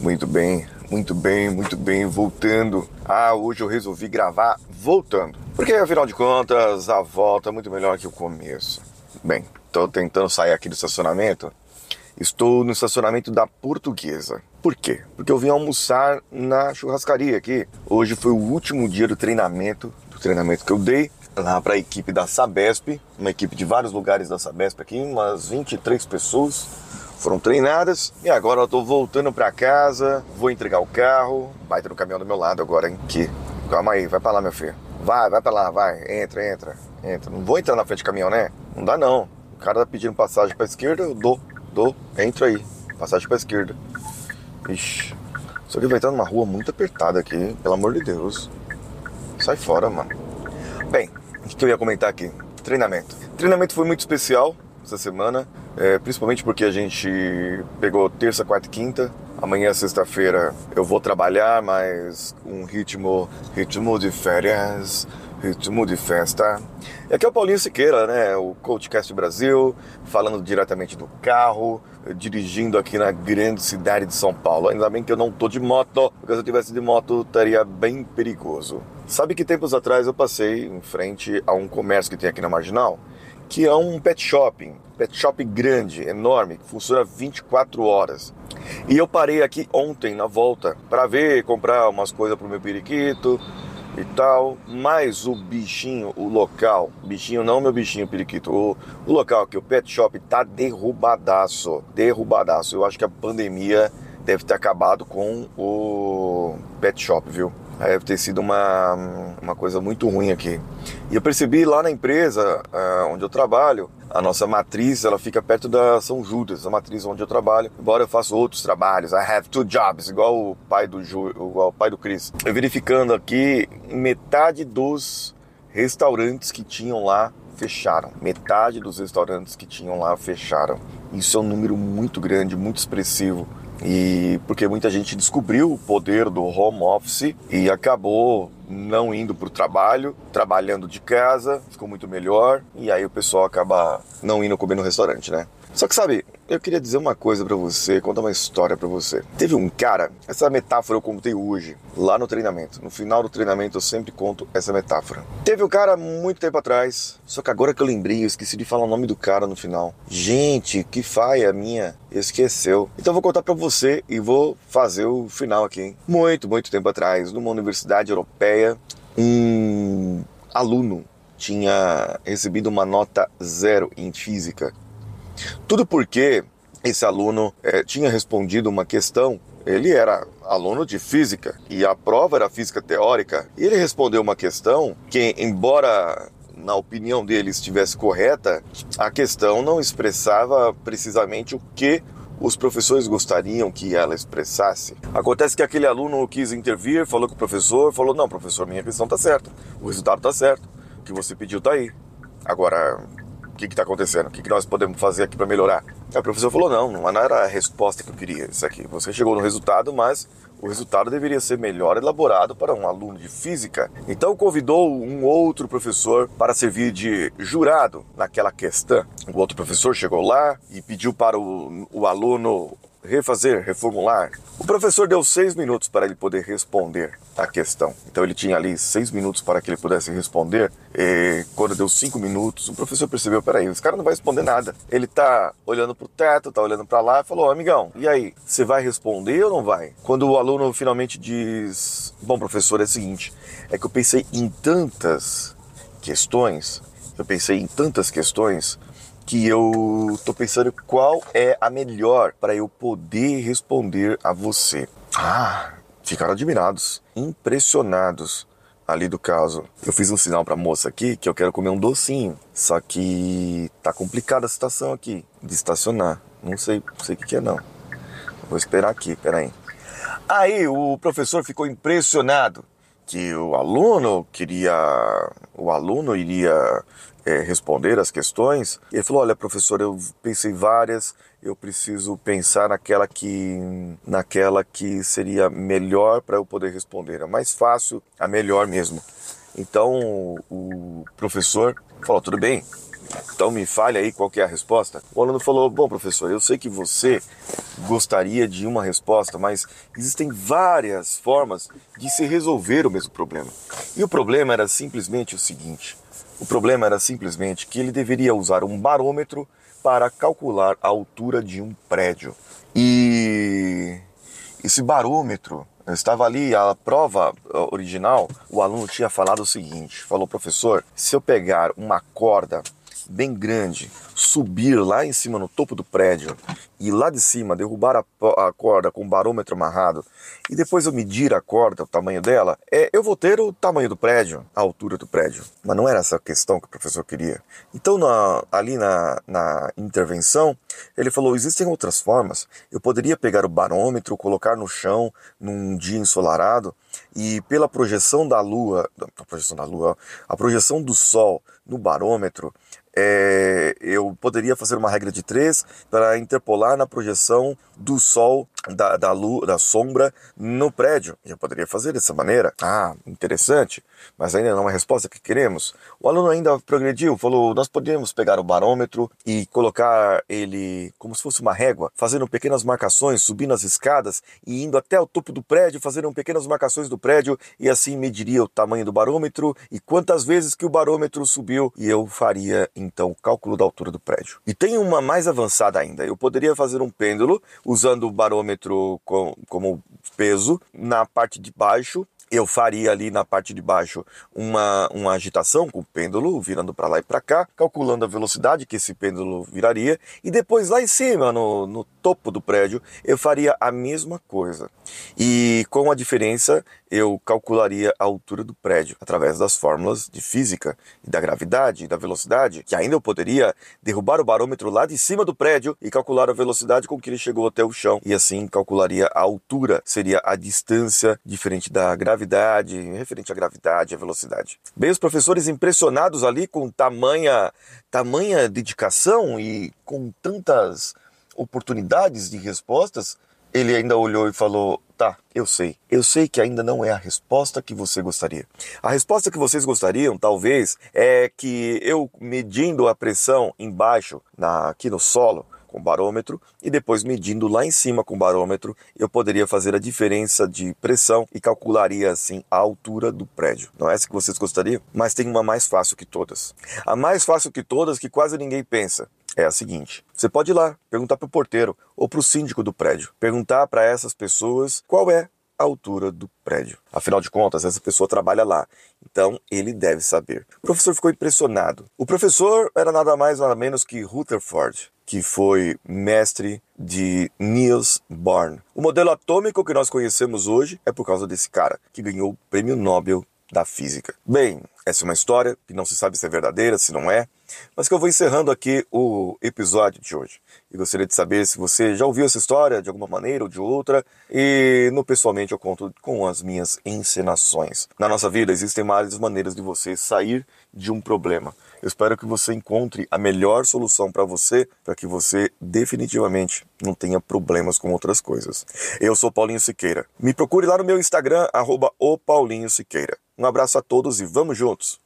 Muito bem, muito bem, muito bem. Voltando. Ah, hoje eu resolvi gravar voltando. Porque afinal de contas, a volta é muito melhor que o começo. Bem, estou tentando sair aqui do estacionamento. Estou no estacionamento da Portuguesa. Por quê? Porque eu vim almoçar na churrascaria aqui. Hoje foi o último dia do treinamento, do treinamento que eu dei lá para a equipe da Sabesp, uma equipe de vários lugares da Sabesp aqui, umas 23 pessoas foram treinadas e agora eu estou voltando para casa, vou entregar o carro, baita no caminhão do meu lado agora, hein? Que, calma aí, vai para lá, meu filho. Vai, vai para lá, vai, entra, entra, entra. Não vou entrar na frente do caminhão, né? Não dá não. O cara tá pedindo passagem para esquerda, eu dou, dou, entra aí, passagem para esquerda. Ixi, isso aqui vai estar numa rua muito apertada aqui, pelo amor de Deus. Sai fora, mano. Bem, o que eu ia comentar aqui? Treinamento. Treinamento foi muito especial essa semana, é, principalmente porque a gente pegou terça, quarta e quinta. Amanhã, sexta-feira, eu vou trabalhar, mas um ritmo, ritmo de férias, ritmo de festa. E aqui é o Paulinho Siqueira, né? O Coachcast Brasil, falando diretamente do carro, dirigindo aqui na grande cidade de São Paulo. Ainda bem que eu não tô de moto, porque se eu tivesse de moto estaria bem perigoso. Sabe que tempos atrás eu passei em frente a um comércio que tem aqui na Marginal, que é um pet shopping, pet shop grande, enorme, que funciona 24 horas. E eu parei aqui ontem na volta para ver, comprar umas coisas pro meu periquito e tal, mas o bichinho, o local, bichinho não meu bichinho periquito, o, o local aqui, o pet shop tá derrubadaço, derrubadaço. Eu acho que a pandemia deve ter acabado com o pet shop, viu? Deve ter sido uma, uma coisa muito ruim aqui. E eu percebi lá na empresa uh, onde eu trabalho, a nossa matriz ela fica perto da São Judas, a matriz onde eu trabalho. Embora eu faça outros trabalhos, I have two jobs, igual o pai do Ju, igual o pai do Chris. Eu verificando aqui, metade dos restaurantes que tinham lá fecharam. Metade dos restaurantes que tinham lá fecharam. Isso é um número muito grande, muito expressivo e porque muita gente descobriu o poder do home office e acabou não indo para o trabalho, trabalhando de casa, ficou muito melhor e aí o pessoal acaba não indo comer no restaurante, né? Só que sabe, eu queria dizer uma coisa para você, contar uma história para você. Teve um cara, essa metáfora eu contei hoje, lá no treinamento. No final do treinamento eu sempre conto essa metáfora. Teve um cara muito tempo atrás, só que agora que eu lembrei, eu esqueci de falar o nome do cara no final. Gente, que faia minha, esqueceu. Então eu vou contar para você e vou fazer o final aqui. Hein? Muito, muito tempo atrás, numa universidade europeia, um aluno tinha recebido uma nota zero em física tudo porque esse aluno é, tinha respondido uma questão. Ele era aluno de física e a prova era física teórica. E ele respondeu uma questão que, embora na opinião dele estivesse correta, a questão não expressava precisamente o que os professores gostariam que ela expressasse. Acontece que aquele aluno quis intervir, falou com o professor, falou: Não, professor, minha questão está certa, o resultado está certo, o que você pediu está aí. Agora, que está acontecendo? O que, que nós podemos fazer aqui para melhorar? Aí o professor falou: não, não era a resposta que eu queria. Isso aqui, você chegou no resultado, mas o resultado deveria ser melhor elaborado para um aluno de física. Então convidou um outro professor para servir de jurado naquela questão. O outro professor chegou lá e pediu para o, o aluno refazer, reformular. O professor deu seis minutos para ele poder responder a questão. Então ele tinha ali seis minutos para que ele pudesse responder. E quando deu cinco minutos, o professor percebeu: peraí, esse cara não vai responder nada. Ele tá olhando pro teto, tá olhando para lá e falou: amigão, e aí, você vai responder ou não vai? Quando o aluno finalmente diz: bom, professor, é o seguinte, é que eu pensei em tantas questões, eu pensei em tantas questões que eu tô pensando qual é a melhor para eu poder responder a você. Ah, ficaram admirados, impressionados ali do caso. Eu fiz um sinal para a moça aqui que eu quero comer um docinho, só que tá complicada a situação aqui de estacionar. Não sei, não sei o que, que é não. Vou esperar aqui, peraí. Aí o professor ficou impressionado que o aluno queria, o aluno iria é, responder as questões. Ele falou: Olha, professor, eu pensei várias, eu preciso pensar naquela que, naquela que seria melhor para eu poder responder. A mais fácil, a melhor mesmo. Então o professor falou: Tudo bem, Então me fale aí qual é a resposta. O aluno falou: Bom, professor, eu sei que você gostaria de uma resposta, mas existem várias formas de se resolver o mesmo problema. E o problema era simplesmente o seguinte: o problema era simplesmente que ele deveria usar um barômetro para calcular a altura de um prédio. E esse barômetro estava ali a prova original, o aluno tinha falado o seguinte: falou, professor, se eu pegar uma corda bem grande, subir lá em cima no topo do prédio e lá de cima derrubar a, a corda com o barômetro amarrado e depois eu medir a corda, o tamanho dela, é, eu vou ter o tamanho do prédio, a altura do prédio. Mas não era essa a questão que o professor queria. Então, na, ali na, na intervenção, ele falou: existem outras formas. Eu poderia pegar o barômetro, colocar no chão num dia ensolarado e pela projeção da lua, a projeção da lua, a projeção do sol no barômetro, é, eu poderia fazer uma regra de três para interpolar na projeção do sol, da, da, luz, da sombra no prédio. Eu poderia fazer dessa maneira. Ah, interessante, mas ainda não é uma resposta que queremos. O aluno ainda progrediu, falou: nós podemos pegar o barômetro e colocar ele como se fosse uma régua, fazendo pequenas marcações, subindo as escadas e indo até o topo do prédio, fazendo pequenas marcações do prédio e assim mediria o tamanho do barômetro e quantas vezes que o barômetro subiu e eu faria então o cálculo da altura do prédio. E tem uma mais avançada ainda. Eu poderia fazer um pêndulo usando o barômetro com, como peso na parte de baixo eu faria ali na parte de baixo uma, uma agitação com o pêndulo virando para lá e para cá, calculando a velocidade que esse pêndulo viraria, e depois lá em cima, no, no topo do prédio, eu faria a mesma coisa. E com a diferença eu calcularia a altura do prédio através das fórmulas de física e da gravidade e da velocidade, que ainda eu poderia derrubar o barômetro lá de cima do prédio e calcular a velocidade com que ele chegou até o chão e assim calcularia a altura, seria a distância diferente da gravidade, referente à gravidade e à velocidade. Bem, os professores impressionados ali com tamanha tamanha dedicação e com tantas oportunidades de respostas, ele ainda olhou e falou: Tá, eu sei. Eu sei que ainda não é a resposta que você gostaria. A resposta que vocês gostariam, talvez, é que eu medindo a pressão embaixo, na, aqui no solo, com barômetro e depois medindo lá em cima com barômetro, eu poderia fazer a diferença de pressão e calcularia assim a altura do prédio. Não é essa que vocês gostariam? Mas tem uma mais fácil que todas. A mais fácil que todas que quase ninguém pensa é a seguinte: você pode ir lá, perguntar para o porteiro ou para o síndico do prédio, perguntar para essas pessoas qual é a altura do prédio. Afinal de contas, essa pessoa trabalha lá, então ele deve saber. O professor ficou impressionado. O professor era nada mais nada menos que Rutherford, que foi mestre de Niels Bohr. O modelo atômico que nós conhecemos hoje é por causa desse cara, que ganhou o prêmio Nobel da física. Bem, essa é uma história que não se sabe se é verdadeira, se não é, mas que eu vou encerrando aqui o episódio de hoje. E gostaria de saber se você já ouviu essa história de alguma maneira ou de outra, e no pessoalmente eu conto com as minhas encenações. Na nossa vida existem várias maneiras de você sair de um problema. Eu espero que você encontre a melhor solução para você, para que você definitivamente não tenha problemas com outras coisas. Eu sou Paulinho Siqueira. Me procure lá no meu Instagram, arroba o Paulinho Siqueira. Um abraço a todos e vamos juntos!